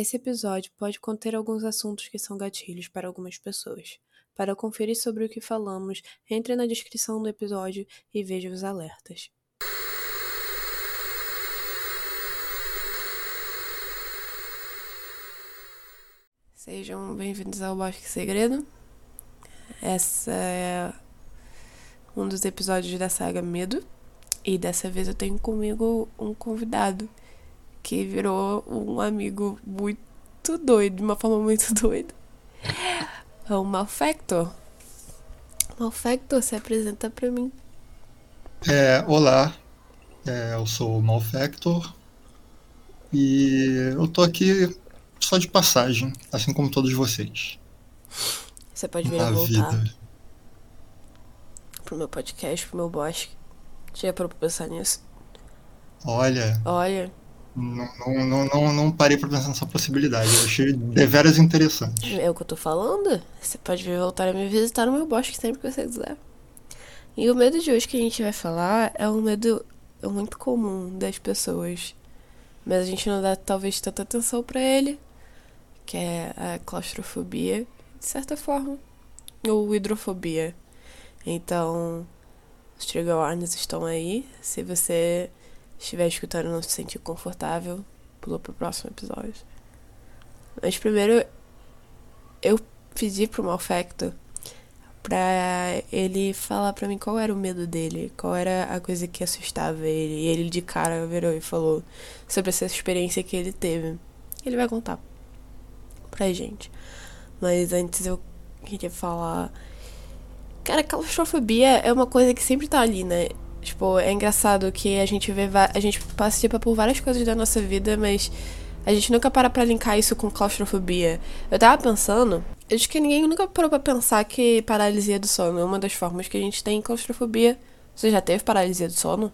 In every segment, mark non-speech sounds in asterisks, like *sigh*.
Esse episódio pode conter alguns assuntos que são gatilhos para algumas pessoas. Para conferir sobre o que falamos, entre na descrição do episódio e veja os alertas. Sejam bem-vindos ao Bosque Segredo. Essa é um dos episódios da saga Medo. E dessa vez eu tenho comigo um convidado que virou um amigo muito doido, de uma forma muito *laughs* doida. É o Malfactor. Malfactor, se apresenta pra mim. É, olá, é, eu sou o Malfactor e eu tô aqui só de passagem, assim como todos vocês. Você pode vir voltar vida. pro meu podcast, pro meu bosque. Já parou pra pensar nisso? Olha. Olha. Não, não, não, não, parei pra pensar nessa possibilidade. Eu achei deveras interessante. É o que eu tô falando. Você pode vir voltar a me visitar no meu bosque sempre que você quiser. E o medo de hoje que a gente vai falar é um medo muito comum das pessoas. Mas a gente não dá talvez tanta atenção para ele, que é a claustrofobia, de certa forma, ou hidrofobia. Então, os trigger warnings estão aí. Se você estiver escutando não se sentir confortável, pula pro próximo episódio. Mas primeiro, eu pedi pro Malfacto pra ele falar pra mim qual era o medo dele, qual era a coisa que assustava ele. E ele de cara virou e falou sobre essa experiência que ele teve. Ele vai contar pra gente. Mas antes eu queria falar. Cara, claustrofobia é uma coisa que sempre tá ali, né? Tipo, é engraçado que a gente vê. A gente participa por várias coisas da nossa vida, mas a gente nunca para pra linkar isso com claustrofobia. Eu tava pensando. Eu acho que ninguém nunca parou pra pensar que paralisia do sono é uma das formas que a gente tem claustrofobia. Você já teve paralisia do sono?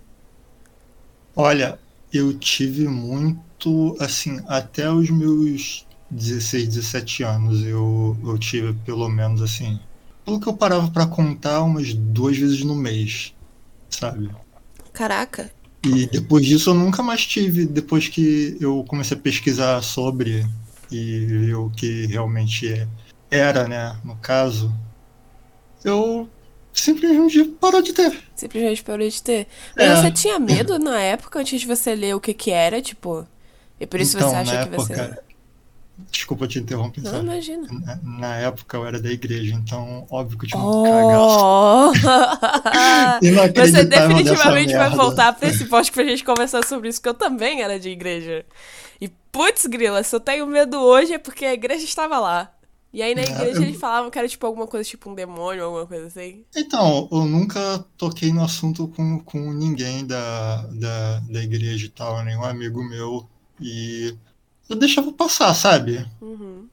Olha, eu tive muito, assim, até os meus 16, 17 anos eu, eu tive pelo menos, assim, pelo que eu parava para contar, umas duas vezes no mês sabe? Caraca. E depois disso eu nunca mais tive, depois que eu comecei a pesquisar sobre e ver o que realmente é, era, né, no caso, eu simplesmente parou de ter. Simplesmente parou de ter. Mas é. você tinha medo na época, antes de você ler o que que era, tipo? E por isso então, você acha que época, você... Desculpa te interromper. Não, imagina. Na, na, época eu era da igreja, então óbvio que eu tinha oh! cagaço. *laughs* Você definitivamente vai voltar pra esse post pra gente conversar sobre isso, que eu também era de igreja. E putz, grila, se eu tenho medo hoje é porque a igreja estava lá. E aí na é, igreja é, eu... eles falavam que era tipo alguma coisa tipo um demônio, alguma coisa assim. Então, eu nunca toquei no assunto com, com ninguém da, da, da igreja e tal, nenhum amigo meu. E eu deixava passar, sabe? Uhum.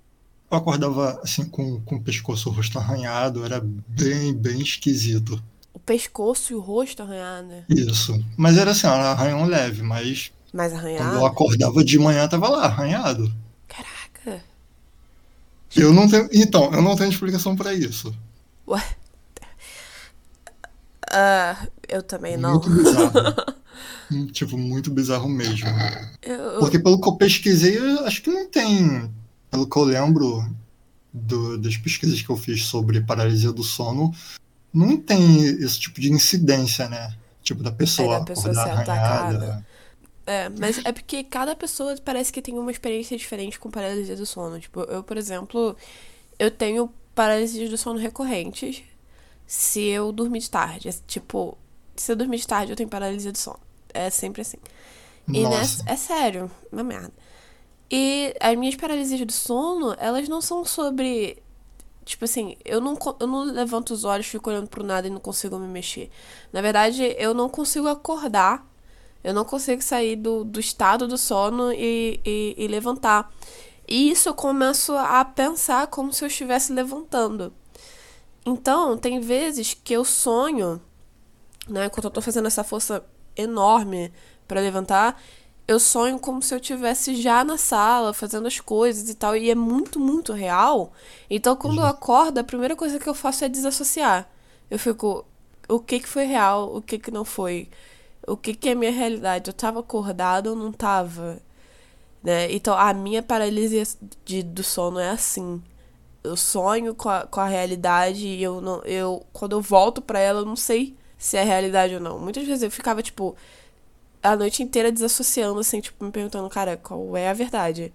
Eu acordava assim com, com o pescoço o rosto arranhado, era bem, bem esquisito. O pescoço e o rosto arranhado? Isso. Mas era assim, era arranhão leve, mas. Mais arranhado? Quando eu acordava de manhã, tava lá, arranhado. Caraca. Eu não tenho. Então, eu não tenho explicação para isso. Ué? Uh, eu também não. Muito bizarro. *laughs* *laughs* tipo, muito bizarro mesmo. Eu... Porque pelo que eu pesquisei, eu acho que não tem. Pelo que eu lembro do, das pesquisas que eu fiz sobre paralisia do sono, não tem esse tipo de incidência, né? Tipo, da pessoa, é, da pessoa ser atacada. É, mas é porque cada pessoa parece que tem uma experiência diferente com paralisia do sono. Tipo, eu, por exemplo, eu tenho paralisias do sono recorrentes se eu dormir de tarde. Tipo, se eu dormir de tarde, eu tenho paralisia do sono. É sempre assim. E nessa, é sério, uma merda. E as minhas paralisias do sono, elas não são sobre. Tipo assim, eu não, eu não levanto os olhos, fico olhando pro nada e não consigo me mexer. Na verdade, eu não consigo acordar. Eu não consigo sair do, do estado do sono e, e, e levantar. E isso eu começo a pensar como se eu estivesse levantando. Então, tem vezes que eu sonho, né, enquanto eu tô fazendo essa força enorme para levantar, eu sonho como se eu tivesse já na sala fazendo as coisas e tal, e é muito, muito real. Então, quando eu uhum. acordo, a primeira coisa que eu faço é desassociar. Eu fico, o que que foi real, o que que não foi? O que que é minha realidade? Eu tava acordado ou não tava? né? Então, a minha paralisia de, do sono é assim. Eu sonho com a, com a realidade e eu não. Eu, quando eu volto para ela, eu não sei se é realidade ou não. Muitas vezes eu ficava, tipo, a noite inteira desassociando, assim, tipo, me perguntando, cara, qual é a verdade?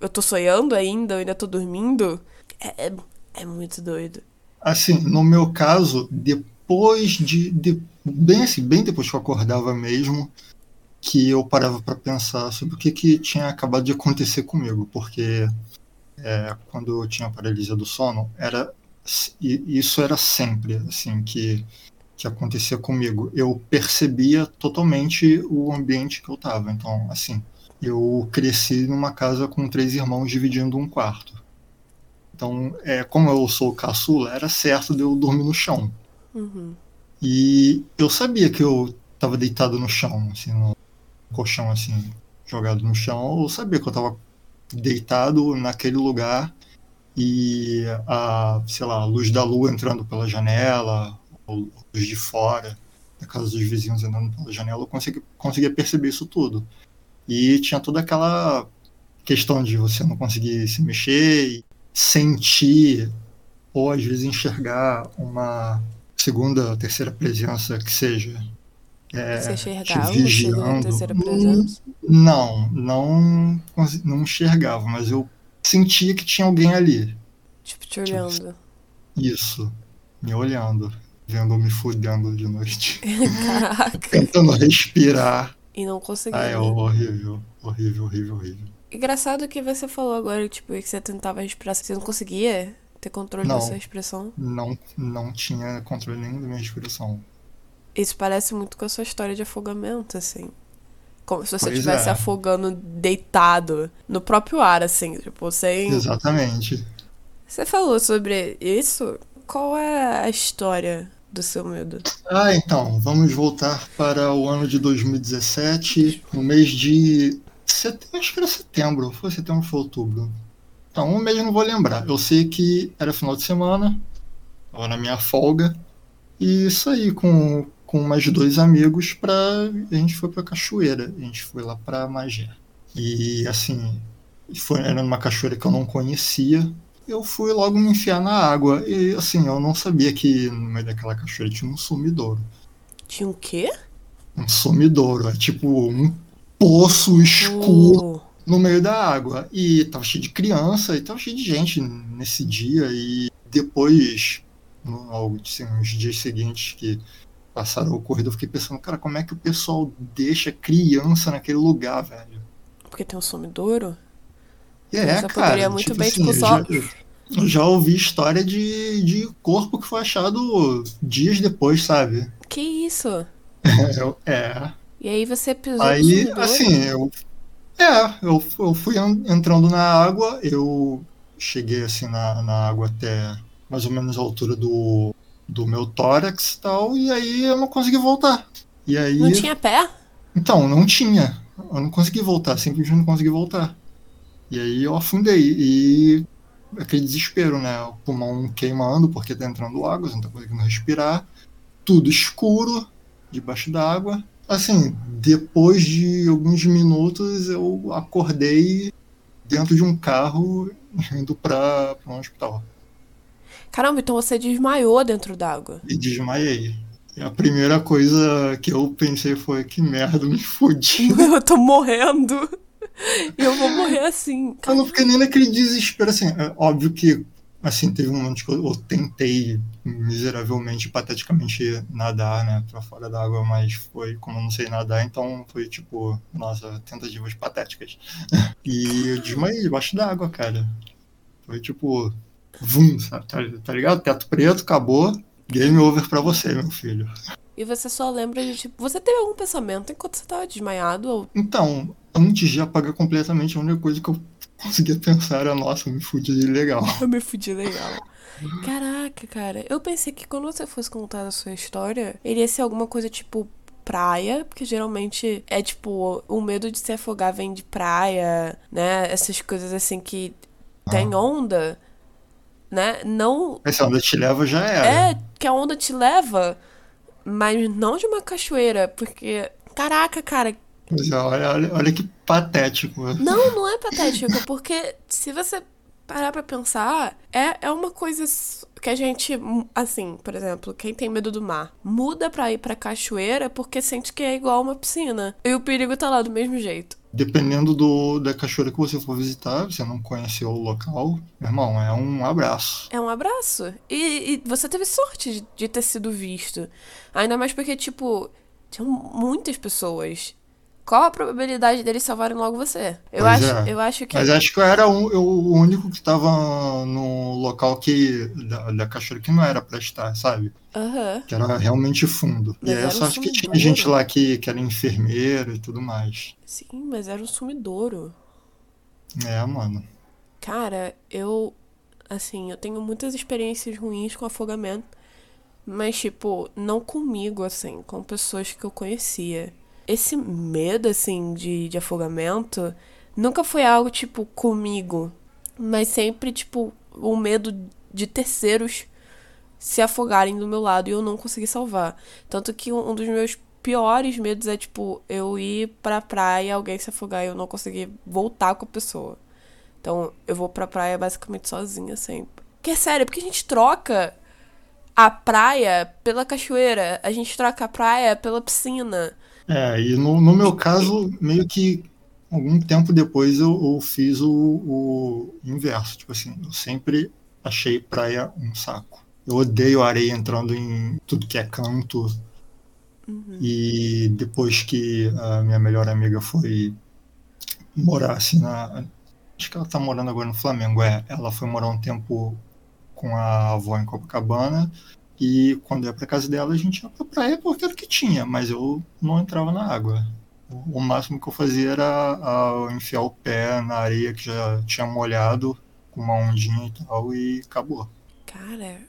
Eu tô sonhando ainda, eu ainda tô dormindo? É, é, é muito doido. Assim, no meu caso, depois de, de. bem assim, bem depois que eu acordava mesmo, que eu parava para pensar sobre o que, que tinha acabado de acontecer comigo, porque é, quando eu tinha paralisia do sono, era isso era sempre assim que que acontecia comigo. Eu percebia totalmente o ambiente que eu estava. Então, assim, eu cresci numa casa com três irmãos dividindo um quarto. Então, é, como eu sou caçula, era certo de eu dormir no chão. Uhum. E eu sabia que eu estava deitado no chão, assim, no colchão, assim, jogado no chão. Eu sabia que eu estava deitado naquele lugar e a, sei lá, a luz da lua entrando pela janela, ou luz de fora, da casa dos vizinhos andando pela janela, eu consegui, conseguia perceber isso tudo. E tinha toda aquela questão de você não conseguir se mexer sentir, ou às vezes enxergar uma segunda, terceira presença que seja. É, você enxergava te vigiando. terceira presença? Não, não, não enxergava, mas eu sentia que tinha alguém ali. Tipo, te olhando. Tipo, isso, me olhando vendo me fudendo de noite. *laughs* Caraca. Tentando respirar. E não conseguindo. Ah, é horrível, horrível, horrível, horrível. Engraçado que você falou agora, tipo, que você tentava respirar, você não conseguia ter controle não, da sua respiração? Não, não tinha controle nenhum da minha respiração. Isso parece muito com a sua história de afogamento, assim. Como se você estivesse é. afogando deitado no próprio ar, assim, tipo, sem. Exatamente. Você falou sobre isso? Qual é a história do seu medo? Ah, então, vamos voltar para o ano de 2017, no mês de setembro, acho que era setembro, foi setembro, foi outubro. Então, um mês não vou lembrar. Eu sei que era final de semana, estava na minha folga, e saí com, com mais dois amigos para a gente foi para cachoeira, a gente foi lá para Magé. E assim, foi, era numa cachoeira que eu não conhecia, eu fui logo me enfiar na água. E assim, eu não sabia que no meio daquela cachoeira tinha um sumidouro. Tinha um quê? Um sumidouro. É tipo um poço escuro oh. no meio da água. E tava cheio de criança e tava cheio de gente nesse dia. E depois, no, assim, nos dias seguintes que passaram o ocorrido, eu fiquei pensando, cara, como é que o pessoal deixa criança naquele lugar, velho? Porque tem um sumidouro? É, já cara. Poderia muito tipo bem, assim, tipo, só. Já, já ouvi história de, de corpo que foi achado dias depois, sabe? Que isso? *laughs* É. é. E aí você pisou Aí, assim, eu. É, eu, eu fui entrando na água, eu cheguei assim na, na água até mais ou menos a altura do, do meu tórax e tal, e aí eu não consegui voltar. E aí. Não tinha pé? Então, não tinha. Eu não consegui voltar, simplesmente não consegui voltar. E aí eu afundei. E aquele desespero, né? O pulmão queimando porque tá entrando água, você não tá conseguindo respirar. Tudo escuro, debaixo d'água. Assim, depois de alguns minutos eu acordei dentro de um carro indo para um hospital. Caramba, então você desmaiou dentro d'água? E desmaiei. E a primeira coisa que eu pensei foi: que merda, me fudi. *laughs* eu tô morrendo. Eu vou morrer assim. Eu não fiquei nem naquele desespero, assim. É óbvio que, assim, teve um momento que eu, eu tentei miseravelmente, pateticamente nadar, né, pra fora d'água, mas foi, como eu não sei nadar, então foi tipo, nossa, tentativas patéticas. E eu desmaiei debaixo d'água, cara. Foi tipo, vum, sabe, tá, tá ligado? Teto preto, acabou, game over pra você, meu filho. E você só lembra de, tipo, você teve algum pensamento enquanto você tava desmaiado? Ou... Então, antes de apagar completamente, a única coisa que eu conseguia pensar era, nossa, eu me fudi legal. *laughs* eu me fudi legal. *laughs* Caraca, cara. Eu pensei que quando você fosse contar a sua história, iria ser alguma coisa tipo praia, porque geralmente é tipo, o medo de se afogar vem de praia, né? Essas coisas assim que tem onda, né? Não. Essa onda te leva já era. É, que a onda te leva, mas não de uma cachoeira, porque. Caraca, cara, olha, olha, olha que patético. Não, não é patético, porque se você parar pra pensar, é, é uma coisa que a gente, assim, por exemplo, quem tem medo do mar, muda pra ir pra cachoeira porque sente que é igual uma piscina. E o perigo tá lá do mesmo jeito. Dependendo do, da cachoeira que você for visitar, você não conheceu o local, meu irmão, é um abraço. É um abraço. E, e você teve sorte de, de ter sido visto. Ainda mais porque, tipo, tinham muitas pessoas qual a probabilidade deles salvarem logo você? Eu, acho, é. eu acho que. Mas acho que eu era um, eu, o único que estava no local que da, da cachoeira que não era pra estar, sabe? Uhum. Que era realmente fundo. Mas e aí eu só acho que tinha gente lá que, que era enfermeira e tudo mais. Sim, mas era um sumidouro. É, mano. Cara, eu. Assim, eu tenho muitas experiências ruins com afogamento. Mas, tipo, não comigo, assim, com pessoas que eu conhecia esse medo, assim, de, de afogamento nunca foi algo, tipo, comigo. Mas sempre, tipo, o medo de terceiros se afogarem do meu lado e eu não conseguir salvar. Tanto que um dos meus piores medos é, tipo, eu ir pra praia, alguém se afogar e eu não conseguir voltar com a pessoa. Então, eu vou pra praia basicamente sozinha sempre. Que é sério, porque a gente troca a praia pela cachoeira, a gente troca a praia pela piscina. É, e no, no meu caso, meio que algum tempo depois eu, eu fiz o, o, inverso. Tipo assim, eu sempre achei praia um saco. Eu odeio areia entrando em tudo que é canto. Uhum. E depois que a minha melhor amiga foi morar assim na. Acho que ela tá morando agora no Flamengo, é. Ela foi morar um tempo com a avó em Copacabana. E quando ia pra casa dela, a gente ia pra praia porque era o que tinha, mas eu não entrava na água. O máximo que eu fazia era enfiar o pé na areia que já tinha molhado, com uma ondinha e tal, e acabou. Cara,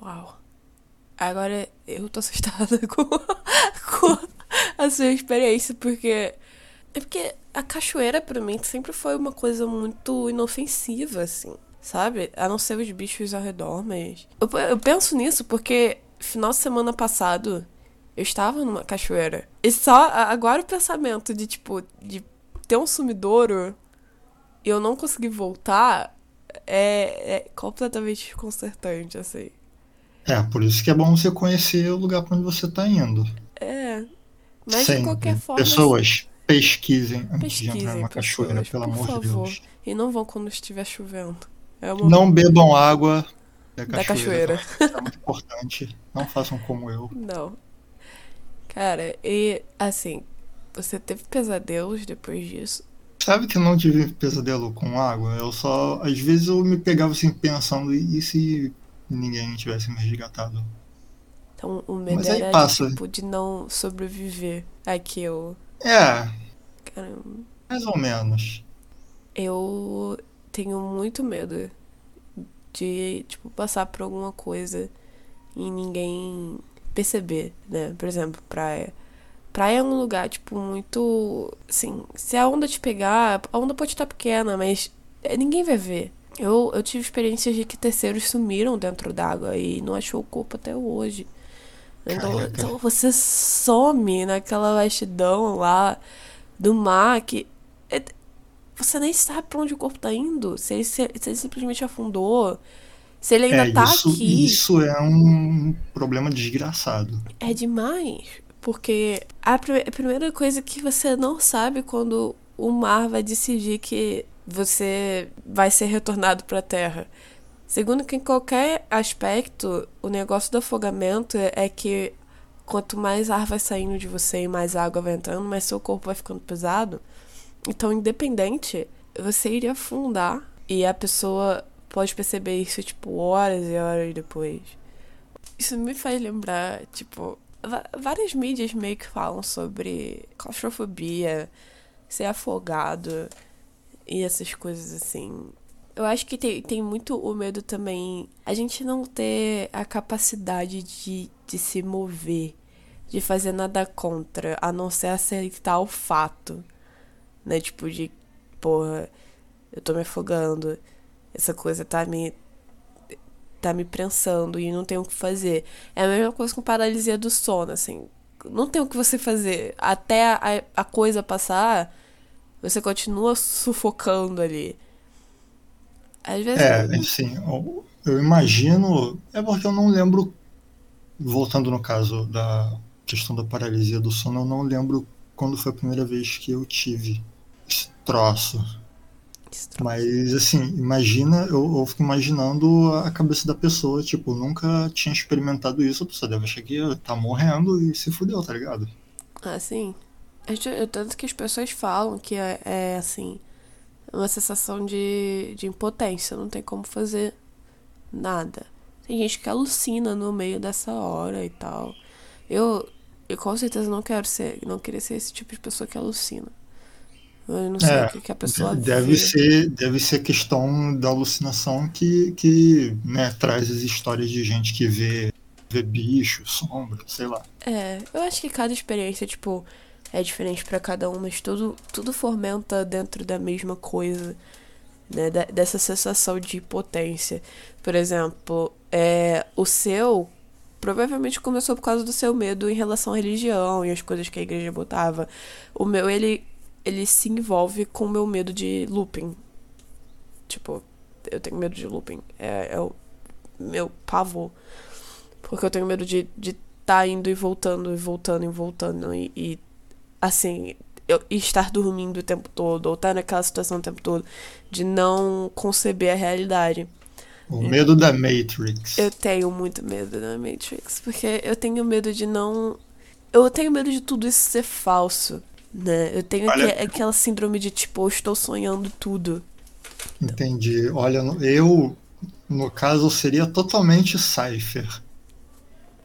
uau. Agora eu tô assustada *laughs* com, com a sua experiência, porque. É porque a cachoeira pra mim sempre foi uma coisa muito inofensiva, assim sabe? A não ser os bichos ao redor, mas. Eu, eu penso nisso porque final de semana passado eu estava numa cachoeira. E só agora o pensamento de, tipo, de ter um sumidouro e eu não conseguir voltar é, é completamente desconcertante, assim. É, por isso que é bom você conhecer o lugar pra onde você tá indo. É. Mas Sempre. de qualquer forma. Pessoas, pesquisem antes pesquisem, de entrar numa cachoeira, pelo amor favor. de Deus. E não vão quando estiver chovendo. É uma... Não bebam água da cachoeira. Da cachoeira. É muito importante. Não façam como eu. Não. Cara, e assim, você teve pesadelos depois disso? Sabe que eu não tive pesadelo com água? Eu só. Às vezes eu me pegava assim pensando, e se ninguém tivesse me resgatado? Então o medo Mas era passa. tipo de não sobreviver àquilo. É. Caramba. Mais ou menos. Eu tenho muito medo de, tipo, passar por alguma coisa e ninguém perceber, né? Por exemplo, praia. Praia é um lugar, tipo, muito. Assim, se a onda te pegar, a onda pode estar pequena, mas é, ninguém vai ver. Eu, eu tive experiências de que terceiros sumiram dentro d'água e não achou o corpo até hoje. Então, então você some naquela vastidão lá do mar que. É, você nem sabe pra onde o corpo tá indo. Se ele, se, se ele simplesmente afundou. Se ele ainda é, tá isso, aqui. Isso é um problema desgraçado. É demais. Porque a, a primeira coisa que você não sabe quando o mar vai decidir que você vai ser retornado para a Terra. Segundo que em qualquer aspecto, o negócio do afogamento é que quanto mais ar vai saindo de você e mais água vai entrando, mais seu corpo vai ficando pesado. Então, independente, você iria afundar e a pessoa pode perceber isso, tipo, horas e horas depois. Isso me faz lembrar, tipo, várias mídias meio que falam sobre claustrofobia, ser afogado e essas coisas assim. Eu acho que tem, tem muito o medo também. A gente não ter a capacidade de, de se mover, de fazer nada contra, a não ser aceitar o fato né? Tipo, de, porra, eu tô me afogando, essa coisa tá me. tá me prensando e não tenho o que fazer. É a mesma coisa com paralisia do sono, assim. não tem o que você fazer. Até a, a coisa passar, você continua sufocando ali. Às vezes. É, assim, eu imagino. É porque eu não lembro. Voltando no caso da questão da paralisia do sono, eu não lembro quando foi a primeira vez que eu tive esse troço. Mas, assim, imagina, eu, eu, fico imaginando a cabeça da pessoa, tipo, nunca tinha experimentado isso, a pessoa deve achar que tá morrendo e se fudeu, tá ligado? Ah, sim. Tanto que as pessoas falam que é, é assim, uma sensação de, de impotência, não tem como fazer nada. Tem gente que alucina no meio dessa hora e tal. Eu, eu com certeza não quero ser, não queria ser esse tipo de pessoa que alucina. Eu não sei é, o que, a pessoa deve vê. ser Deve ser questão da alucinação que, que né, traz as histórias de gente que vê, vê bicho, sombra, sei lá. É, eu acho que cada experiência, tipo, é diferente para cada um, mas tudo, tudo fomenta dentro da mesma coisa, né? Da, dessa sensação de potência. Por exemplo, é, o seu provavelmente começou por causa do seu medo em relação à religião e as coisas que a igreja botava. O meu, ele ele se envolve com o meu medo de looping. Tipo, eu tenho medo de looping. É, é o meu pavor. Porque eu tenho medo de estar de tá indo e voltando, e voltando e voltando. E, e assim, eu estar dormindo o tempo todo, ou estar naquela situação o tempo todo, de não conceber a realidade. O medo da Matrix. Eu tenho muito medo da Matrix, porque eu tenho medo de não. Eu tenho medo de tudo isso ser falso. Né? Eu tenho Olha... aquela síndrome de tipo, eu estou sonhando tudo. Entendi. Olha, eu, no caso, seria totalmente Cypher.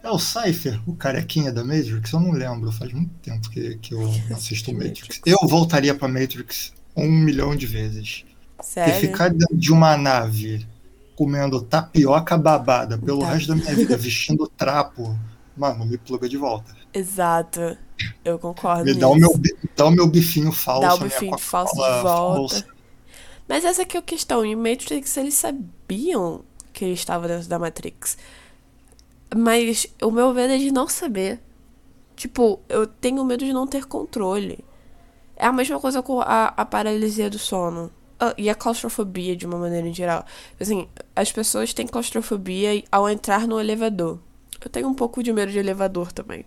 É o Cypher, o carequinha da Matrix? Eu não lembro, faz muito tempo que, que eu *laughs* assisto Matrix. Eu voltaria pra Matrix um milhão de vezes. Sério? Porque ficar dentro de uma nave comendo tapioca babada pelo tá. resto da minha vida, vestindo trapo, mano, me pluga de volta. Exato. Eu concordo. Me dá o, meu, dá o meu bifinho falso. Dá o bifinho falso de volta. Mas essa aqui é a questão. Em Matrix, eles sabiam que ele estava dentro da Matrix. Mas o meu medo é de não saber. Tipo, eu tenho medo de não ter controle. É a mesma coisa com a, a paralisia do sono. Ah, e a claustrofobia, de uma maneira em geral. Assim, as pessoas têm claustrofobia ao entrar no elevador. Eu tenho um pouco de medo de elevador também.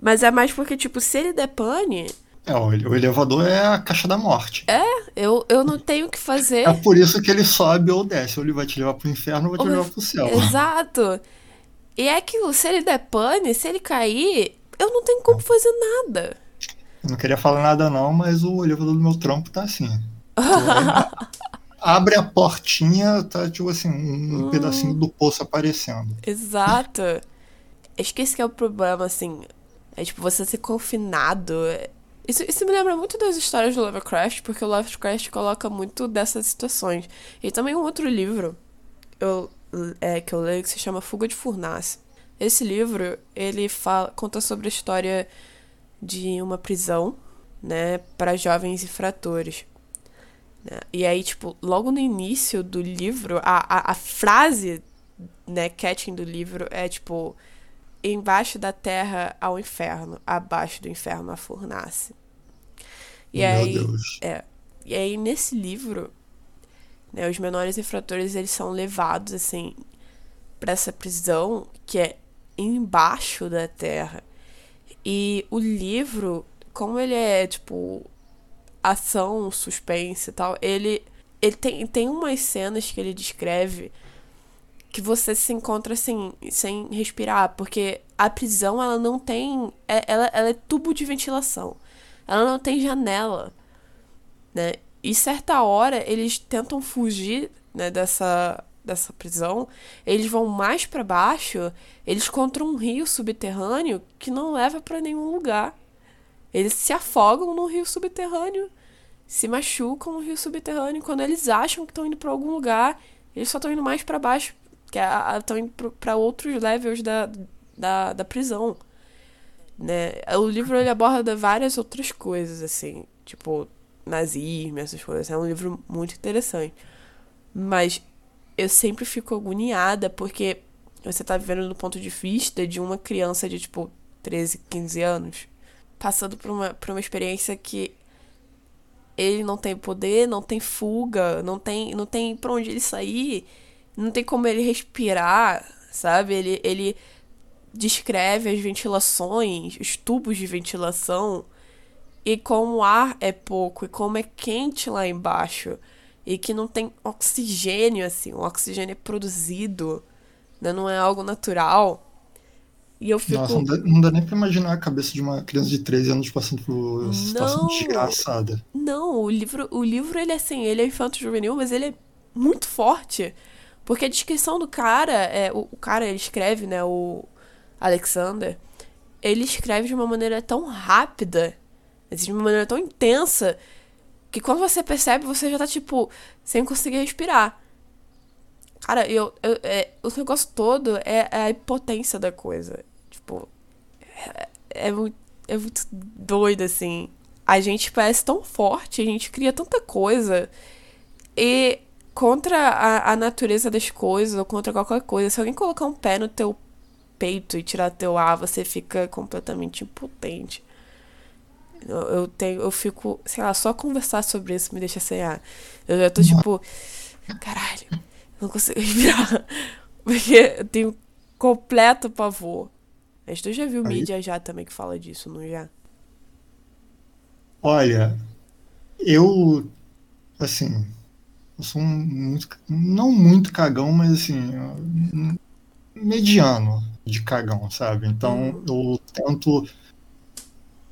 Mas é mais porque, tipo, se ele der pane. É, o elevador é a caixa da morte. É, eu, eu não tenho o que fazer. É por isso que ele sobe ou desce. Ou ele vai te levar pro inferno ou vai te ou... levar pro céu. Exato. E é que se ele der pane, se ele cair, eu não tenho como fazer nada. Eu não queria falar nada não, mas o elevador do meu trampo tá assim. *laughs* abre a portinha, tá tipo assim, um hum. pedacinho do poço aparecendo. Exato. Acho que esse que é o problema, assim. É tipo, você ser confinado. Isso, isso me lembra muito das histórias do Lovecraft, porque o Lovecraft coloca muito dessas situações. E também um outro livro eu, é, que eu leio que se chama Fuga de Furnace. Esse livro, ele fala, conta sobre a história de uma prisão, né, para jovens infratores. Né? E aí, tipo, logo no início do livro, a, a, a frase, né, catching do livro é tipo embaixo da terra ao inferno, abaixo do inferno a fornace. E Meu aí, Deus. É, e aí nesse livro, né, os menores infratores eles são levados assim para essa prisão que é embaixo da terra. E o livro, como ele é tipo ação, suspense e tal, ele ele tem, tem umas cenas que ele descreve que você se encontra assim, sem respirar, porque a prisão ela não tem. É, ela, ela é tubo de ventilação. Ela não tem janela. Né? E certa hora eles tentam fugir né, dessa, dessa prisão. Eles vão mais para baixo, eles encontram um rio subterrâneo que não leva para nenhum lugar. Eles se afogam no rio subterrâneo, se machucam no rio subterrâneo. Quando eles acham que estão indo para algum lugar, eles só estão indo mais para baixo que estão indo para outros levels da, da, da prisão. Né? O livro ele aborda várias outras coisas, assim, tipo nazismo, essas coisas. É um livro muito interessante. Mas eu sempre fico agoniada porque você tá vivendo do ponto de vista de uma criança de, tipo, 13, 15 anos, passando por uma, por uma experiência que ele não tem poder, não tem fuga, não tem, não tem pra onde ele sair, não tem como ele respirar, sabe? Ele, ele descreve as ventilações, os tubos de ventilação, e como o ar é pouco, e como é quente lá embaixo, e que não tem oxigênio, assim, o oxigênio é produzido, né? não é algo natural. E eu fico. Nossa, não dá, não dá nem pra imaginar a cabeça de uma criança de 13 anos passando por uma situação não, desgraçada. Não, o livro, o livro, ele é assim, ele é infanto-juvenil, mas ele é muito forte. Porque a descrição do cara, é, o, o cara, ele escreve, né, o Alexander, ele escreve de uma maneira tão rápida, assim, de uma maneira tão intensa, que quando você percebe, você já tá, tipo, sem conseguir respirar. Cara, eu, eu é, o negócio todo é, é, a impotência da coisa. Tipo, é, é, muito, é muito doido, assim. A gente parece tão forte, a gente cria tanta coisa. E contra a, a natureza das coisas, ou contra qualquer coisa, se alguém colocar um pé no teu peito e tirar teu ar, você fica completamente impotente. Eu, eu tenho, eu fico, sei lá, só conversar sobre isso me deixa sem ar. Eu já tô tipo, caralho, não consigo *laughs* respirar. *laughs* Porque eu tenho completo pavor. Mas tu já viu Aí... mídia já também que fala disso, não já? Olha, eu assim, eu sou um muito, não muito cagão, mas assim, mediano de cagão, sabe? Então uhum. eu tento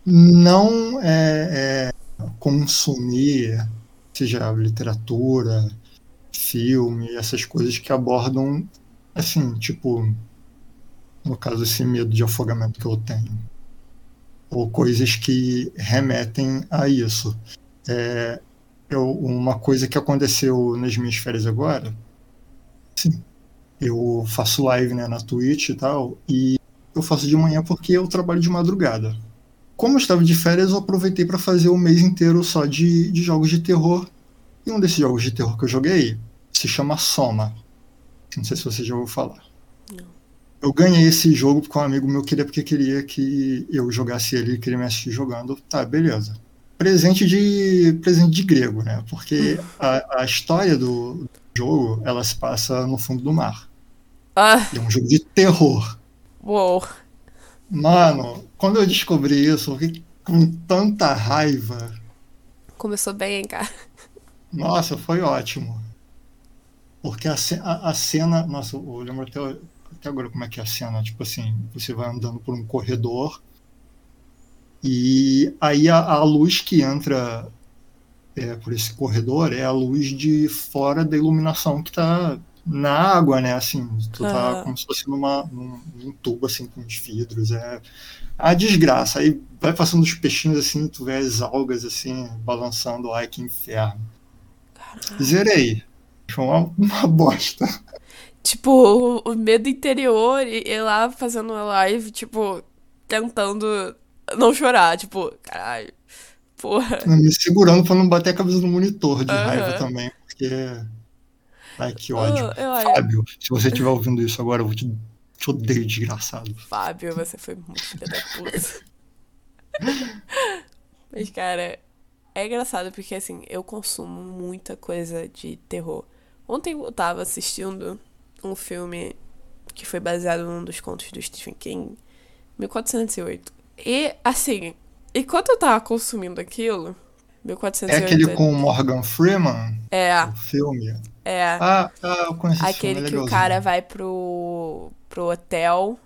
não é, é, consumir, seja literatura, filme, essas coisas que abordam, assim, tipo, no caso, esse medo de afogamento que eu tenho. Ou coisas que remetem a isso. É, eu, uma coisa que aconteceu nas minhas férias agora, sim, eu faço live né, na Twitch e tal, e eu faço de manhã porque eu trabalho de madrugada. Como eu estava de férias, eu aproveitei para fazer o mês inteiro só de, de jogos de terror. E um desses jogos de terror que eu joguei se chama Soma. Não sei se você já ouviu falar. Eu ganhei esse jogo porque um amigo meu queria porque queria que eu jogasse ele e queria me assistir jogando. Tá, beleza. Presente de presente de grego, né? Porque a, a história do, jogo ela se passa no fundo do mar. Ah. É um jogo de terror. Uou. Mano, quando eu descobri isso, eu fiquei com tanta raiva. Começou bem, hein, cara? Nossa, foi ótimo. Porque a, a, a cena. Nossa, eu lembro até, até agora como é que é a cena. Tipo assim, você vai andando por um corredor. E aí a, a luz que entra é, por esse corredor é a luz de fora da iluminação que está na água, né? Assim, tu tá como se fosse numa, num, num, tubo, assim, com os vidros. É a desgraça. Aí vai passando os peixinhos, assim, tu vê as algas, assim, balançando. Ai, que inferno. Caramba. Zerei. Foi uma, uma bosta. Tipo, o, medo interior e, e lá fazendo uma live, tipo, tentando não chorar. Tipo, caralho. Porra. Me segurando pra não bater a cabeça no monitor de uhum. raiva também, porque Ai, que ódio. Oh, Fábio, se você estiver ouvindo isso agora, eu vou te, te odeio, desgraçado. Fábio, você foi muito filha da puta. *laughs* Mas, cara, é engraçado porque, assim, eu consumo muita coisa de terror. Ontem eu tava assistindo um filme que foi baseado num dos contos do Stephen King, 1408. E, assim, enquanto eu tava consumindo aquilo, 1408... É aquele com o Morgan Freeman? É. O filme? É. Ah, ah eu conheço Aquele filme, que o cara vai pro, pro hotel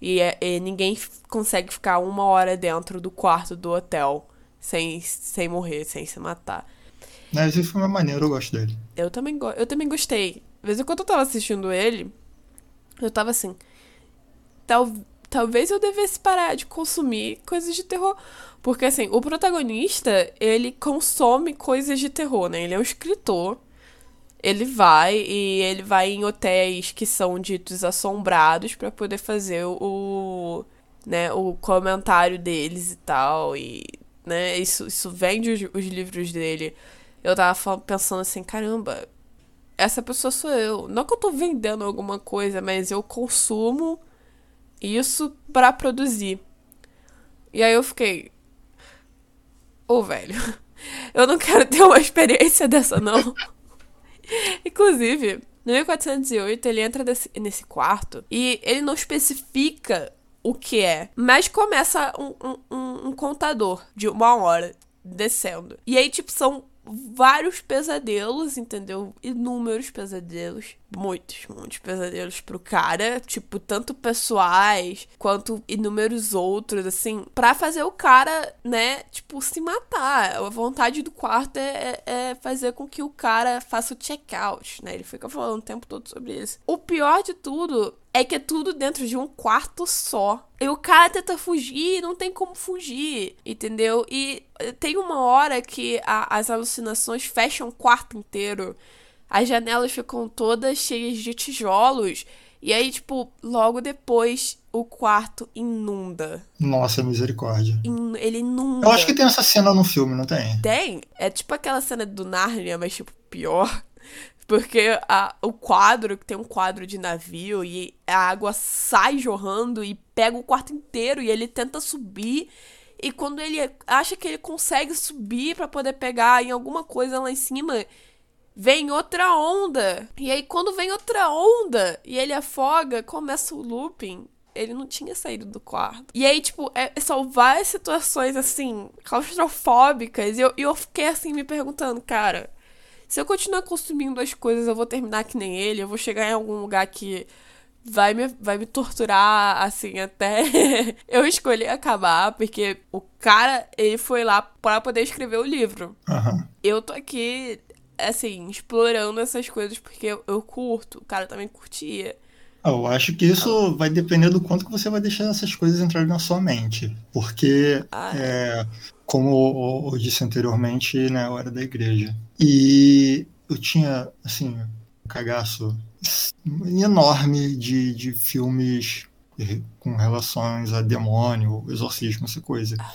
e, é, e, ninguém consegue ficar uma hora dentro do quarto do hotel sem, sem morrer, sem se matar. Mas esse filme é maneiro, eu gosto dele. Eu também, eu também gostei. Às vezes, quando eu tava assistindo ele, eu tava assim. Tal talvez eu devesse parar de consumir coisas de terror. Porque, assim, o protagonista, ele consome coisas de terror, né? Ele é um escritor ele vai e ele vai em hotéis que são ditos assombrados para poder fazer o, né, o comentário deles e tal e né, isso isso vende os, os livros dele. Eu tava pensando assim, caramba, essa pessoa sou eu. Não que eu tô vendendo alguma coisa, mas eu consumo isso para produzir. E aí eu fiquei. Ô, oh, velho, *laughs* eu não quero ter uma experiência *laughs* dessa, não. *laughs* Inclusive, no 1408 ele entra desse, nesse quarto e ele não especifica o que é, mas começa um, um, um contador de uma hora descendo. E aí, tipo, são vários pesadelos, entendeu? Inúmeros pesadelos. Muitos, muitos pesadelos pro cara. Tipo, tanto pessoais quanto inúmeros outros, assim. para fazer o cara, né, tipo, se matar. A vontade do quarto é, é, é fazer com que o cara faça o check-out, né? Ele fica falando o tempo todo sobre isso. O pior de tudo é que é tudo dentro de um quarto só. E o cara tenta fugir não tem como fugir, entendeu? E eh, tem uma hora que a, as alucinações fecham o quarto inteiro. As janelas ficam todas cheias de tijolos. E aí, tipo, logo depois o quarto inunda. Nossa, misericórdia. In, ele inunda. Eu acho que tem essa cena no filme, não tem? Tem. É tipo aquela cena do Narnia, mas tipo, pior. Porque a, o quadro, que tem um quadro de navio, e a água sai jorrando e pega o quarto inteiro e ele tenta subir. E quando ele acha que ele consegue subir para poder pegar em alguma coisa lá em cima, vem outra onda. E aí, quando vem outra onda e ele afoga, começa o looping. Ele não tinha saído do quarto. E aí, tipo, é, são várias situações, assim, claustrofóbicas. E eu, eu fiquei, assim, me perguntando, cara, se eu continuar consumindo as coisas, eu vou terminar que nem ele, eu vou chegar em algum lugar que vai me, vai me torturar, assim, até *laughs* eu escolher acabar, porque o cara, ele foi lá para poder escrever o livro. Uhum. Eu tô aqui, assim, explorando essas coisas porque eu, eu curto, o cara também curtia. Ah, eu acho que isso vai depender do quanto que você vai deixar essas coisas entrarem na sua mente. Porque, ah, é. É, como eu disse anteriormente, né, eu era da igreja. E eu tinha, assim, um cagaço enorme de, de filmes com relações a demônio, exorcismo, essa coisa. Ah,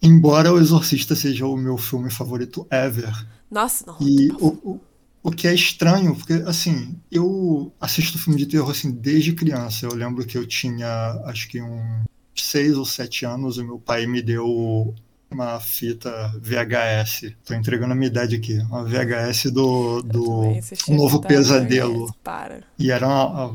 Embora O Exorcista seja o meu filme favorito ever. Nossa, não. E o, o, o que é estranho, porque, assim, eu assisto filme de terror, assim, desde criança. Eu lembro que eu tinha, acho que uns seis ou sete anos, o meu pai me deu uma fita VHS. Tô entregando a minha idade aqui. Uma VHS do, do um Novo Pesadelo. VHS, para. E era,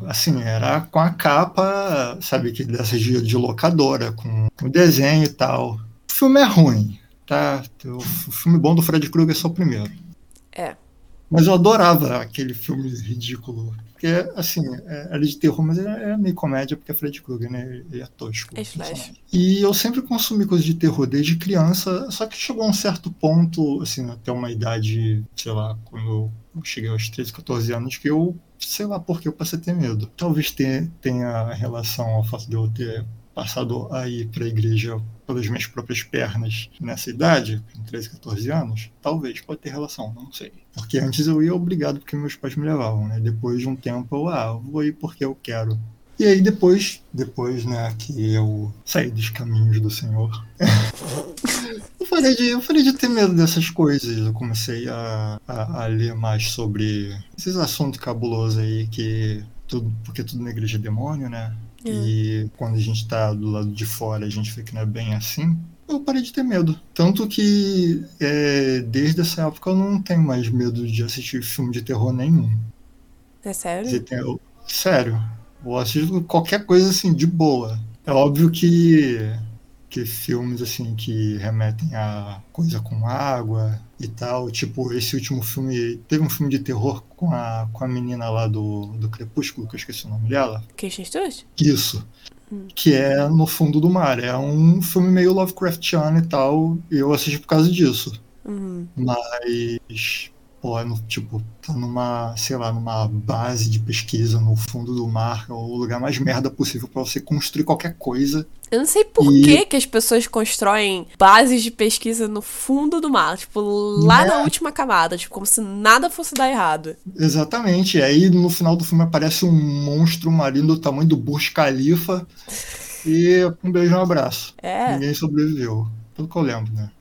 assim, era com a capa, sabe, que dessas de, de locadora, com o desenho e tal. O filme é ruim, tá? O filme bom do Fred Krueger é só o primeiro. É. Mas eu adorava aquele filme ridículo. Porque, assim, é, era de terror, mas era, meio comédia, porque é Fred Krueger, né? Ele é tosco. É slash. E eu sempre consumi coisas de terror desde criança, só que chegou a um certo ponto, assim, até uma idade, sei lá, quando eu cheguei aos 13, 14 anos, que eu, sei lá por que eu passei a ter medo. Talvez tenha relação ao fato de eu ter passado a ir para a igreja pelas minhas próprias pernas nessa idade, com 13, 14 anos, talvez pode ter relação, não sei. Porque antes eu ia obrigado porque meus pais me levavam, né? Depois de um tempo eu, ah, vou ir porque eu quero. E aí depois, depois, né, que eu saí dos caminhos do Senhor, *laughs* eu, falei de, eu falei de ter medo dessas coisas. Eu comecei a, a, a ler mais sobre esses assuntos cabulosos aí que tudo, porque tudo na igreja é demônio, né? É. E quando a gente tá do lado de fora, a gente vê que não é bem assim. Eu parei de ter medo. Tanto que é, desde essa época eu não tenho mais medo de assistir filme de terror nenhum. É sério? Tem, eu, sério. Eu assisto qualquer coisa assim, de boa. É óbvio que que filmes assim que remetem a coisa com água e tal, tipo esse último filme, teve um filme de terror com a, com a menina lá do, do Crepúsculo, que eu esqueci o nome dela. Kirsten Stewart? Isso. Hum. Que é No Fundo do Mar. É um filme meio Lovecraftiano e tal. E eu assisti por causa disso. Uhum. Mas pô, é no, tipo, tá numa, sei lá, numa base de pesquisa no fundo do mar, é o lugar mais merda possível para você construir qualquer coisa. Eu não sei por e... que, que as pessoas constroem bases de pesquisa no fundo do mar, tipo, lá é. na última camada, tipo, como se nada fosse dar errado. Exatamente. E aí no final do filme aparece um monstro marinho do tamanho do Burj Khalifa. *laughs* e um beijo e um abraço. É. Ninguém sobreviveu. Pelo que eu lembro, né?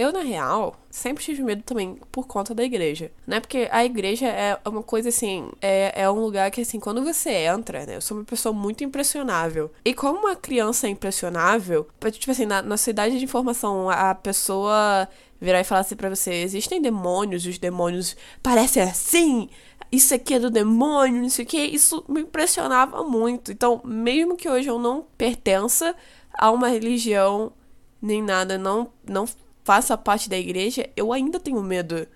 Eu, na real, sempre tive medo também por conta da igreja, né? Porque a igreja é uma coisa assim, é, é um lugar que, assim, quando você entra, né? Eu sou uma pessoa muito impressionável. E como uma criança é impressionável, tipo assim, na, na de informação, a pessoa virar e falar assim pra você: existem demônios, os demônios parecem assim, isso aqui é do demônio, não sei o que, isso me impressionava muito. Então, mesmo que hoje eu não pertença a uma religião nem nada, não, não faça parte da igreja, eu ainda tenho medo,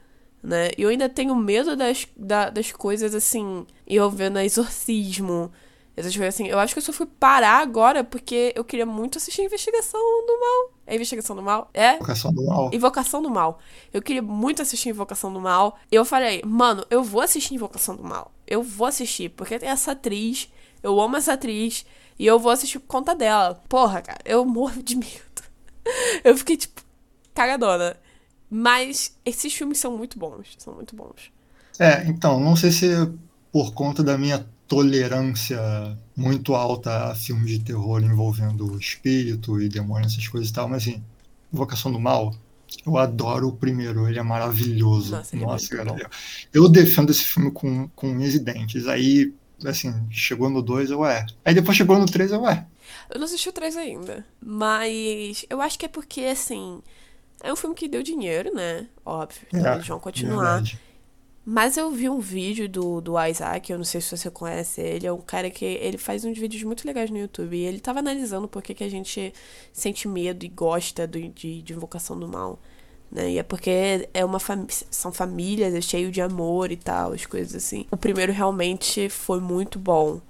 né? Eu ainda tenho medo das, da, das coisas assim, envolvendo exorcismo, essas coisas assim. Eu acho que eu só fui parar agora porque eu queria muito assistir Investigação do Mal. É Investigação do Mal? É? Invocação do Mal. Invocação do Mal. Eu queria muito assistir Invocação do Mal. Eu falei, mano, eu vou assistir Invocação do Mal. Eu vou assistir, porque tem essa atriz. Eu amo essa atriz. E eu vou assistir por conta dela. Porra, cara, eu morro de medo. *laughs* Eu fiquei, tipo, cagadona. Mas esses filmes são muito bons. São muito bons. É, então, não sei se por conta da minha tolerância muito alta a filmes de terror envolvendo espírito e demônio, essas coisas e tal, mas assim, Invocação do Mal, eu adoro o primeiro, ele é maravilhoso. Nossa, Nossa é cara, eu, defendo esse filme com, com unhas e dentes. Aí, assim, chegou no 2, eu é. Aí depois chegou no 3, eu é. Eu não assisti o 3 ainda, mas eu acho que é porque, assim, é um filme que deu dinheiro, né? Óbvio, é, eles vão continuar. Verdade. Mas eu vi um vídeo do, do Isaac, eu não sei se você conhece ele, é um cara que ele faz uns vídeos muito legais no YouTube. E ele tava analisando por que, que a gente sente medo e gosta do, de, de invocação do mal. Né? E é porque é uma fam são famílias, é cheio de amor e tal, as coisas assim. O primeiro realmente foi muito bom.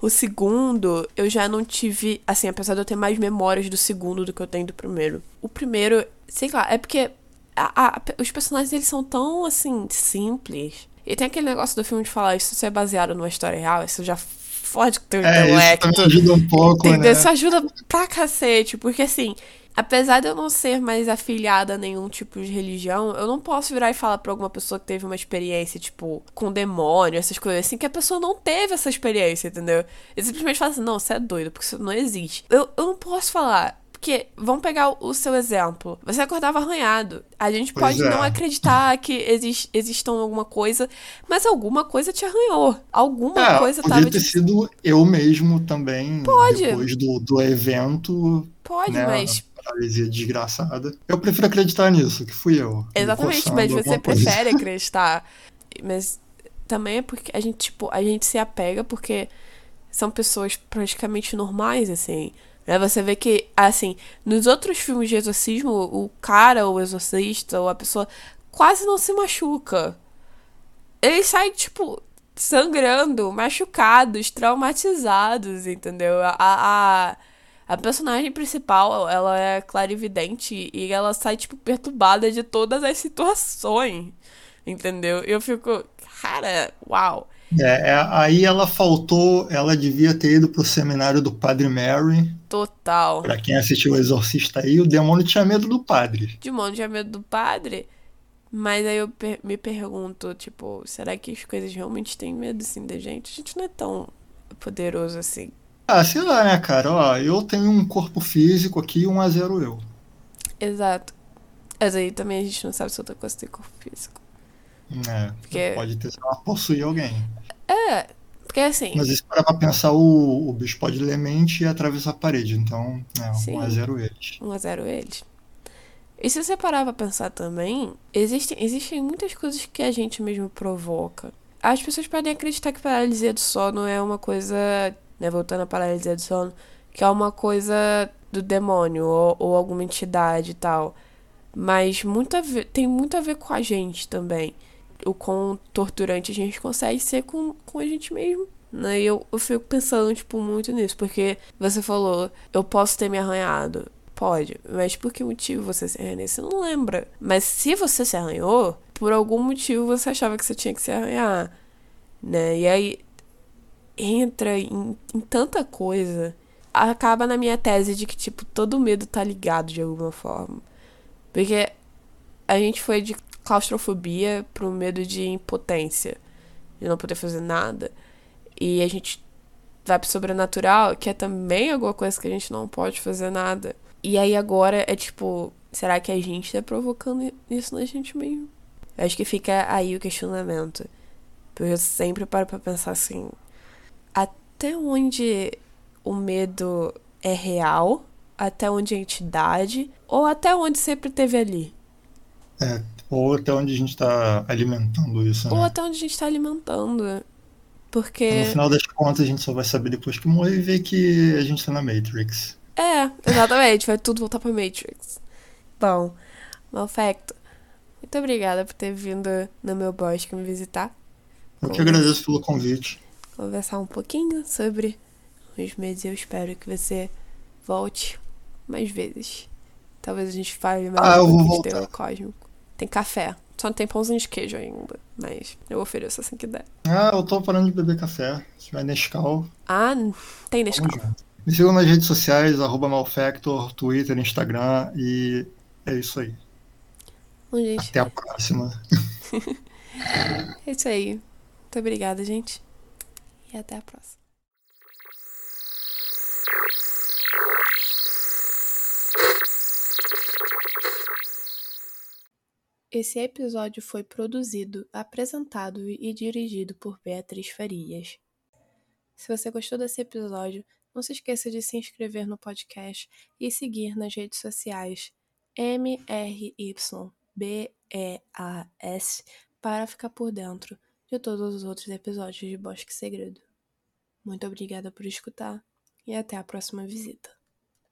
O segundo, eu já não tive, assim, apesar de eu ter mais memórias do segundo do que eu tenho do primeiro. O primeiro, sei lá, é porque a, a, os personagens eles são tão assim simples. E tem aquele negócio do filme de falar isso é baseado numa história real, isso já fode com o teu é, intelecto. Isso ajuda um pouco, entendeu? né? Isso ajuda pra cacete, porque assim, apesar de eu não ser mais afiliada a nenhum tipo de religião, eu não posso virar e falar pra alguma pessoa que teve uma experiência, tipo, com demônio, essas coisas assim, que a pessoa não teve essa experiência, entendeu? Eu simplesmente falo assim, não, você é doido, porque isso não existe. Eu, eu não posso falar, porque, vamos pegar o seu exemplo. Você acordava arranhado. A gente pois pode é. não acreditar que exist, existam alguma coisa, mas alguma coisa te arranhou. Alguma é, coisa podia tava. ter te... sido eu mesmo também. Pode. Depois do, do evento. Pode, né, mas paralisia desgraçada. Eu prefiro acreditar nisso, que fui eu. Exatamente, mas você prefere *laughs* acreditar. Mas também é porque a gente, tipo, a gente se apega porque são pessoas praticamente normais, assim. Né? Você vê que, assim, nos outros filmes de exorcismo, o cara, o exorcista, ou a pessoa quase não se machuca. Eles saem, tipo, sangrando, machucados, traumatizados, entendeu? A, a, a personagem principal, ela é clarividente e ela sai, tipo, perturbada de todas as situações, entendeu? Eu fico, cara, uau. É, é, aí ela faltou, ela devia ter ido pro seminário do Padre Mary. Total. Pra quem assistiu o Exorcista aí, o demônio tinha medo do padre. O demônio tinha medo do padre? Mas aí eu per me pergunto, tipo, será que as coisas realmente têm medo assim da gente? A gente não é tão poderoso assim. Ah, sei lá, né, cara? Ó, eu tenho um corpo físico aqui, um a zero eu. Exato. Mas aí também a gente não sabe se outra coisa tem corpo físico. É, Porque... pode ter, sei lá, possuir alguém. É, porque assim. Mas se parar pra pensar, o, o bicho pode ler mente e atravessar a parede. Então, é, Sim. 1x0 eles. 1x0 eles. E se você parar pra pensar também, existem, existem muitas coisas que a gente mesmo provoca. As pessoas podem acreditar que paralisia do sono é uma coisa. Né, voltando à paralisia do sono, que é uma coisa do demônio ou, ou alguma entidade e tal. Mas muito ver, tem muito a ver com a gente também o quão torturante a gente consegue ser com, com a gente mesmo. Né? E eu, eu fico pensando, tipo, muito nisso, porque você falou, eu posso ter me arranhado. Pode, mas por que motivo você se arranhou? Você não lembra. Mas se você se arranhou, por algum motivo você achava que você tinha que se arranhar, né? E aí entra em, em tanta coisa. Acaba na minha tese de que, tipo, todo medo tá ligado de alguma forma. Porque a gente foi de claustrofobia pro medo de impotência, de não poder fazer nada. E a gente vai pro sobrenatural, que é também alguma coisa que a gente não pode fazer nada. E aí agora é tipo, será que a gente tá provocando isso na gente mesmo? Eu acho que fica aí o questionamento. Porque eu sempre paro pra pensar assim: até onde o medo é real? Até onde a entidade? Ou até onde sempre teve ali? É, ou até onde a gente tá alimentando isso, né? Ou até onde a gente tá alimentando. Porque. No final das contas, a gente só vai saber depois que morrer e ver que a gente tá na Matrix. É, exatamente. vai tudo voltar pra Matrix. Bom, Malfacto, muito obrigada por ter vindo no meu bosque me visitar. Eu que agradeço pelo convite. Conversar um pouquinho sobre os meses. Eu espero que você volte mais vezes. Talvez a gente fale mais ah, de cósmico. Tem café. Só não tem pãozinho de queijo ainda. Mas eu ofereço assim que der. Ah, eu tô parando de beber café. Se tiver Nescau. Ah, tem Nescau. Me sigam nas redes sociais, arroba Malfactor, Twitter, Instagram e é isso aí. Bom, gente. Até a próxima. *laughs* é isso aí. Muito obrigada, gente. E até a próxima. Esse episódio foi produzido, apresentado e dirigido por Beatriz Farias. Se você gostou desse episódio, não se esqueça de se inscrever no podcast e seguir nas redes sociais M-R-Y-B-E-A-S para ficar por dentro de todos os outros episódios de Bosque Segredo. Muito obrigada por escutar e até a próxima visita.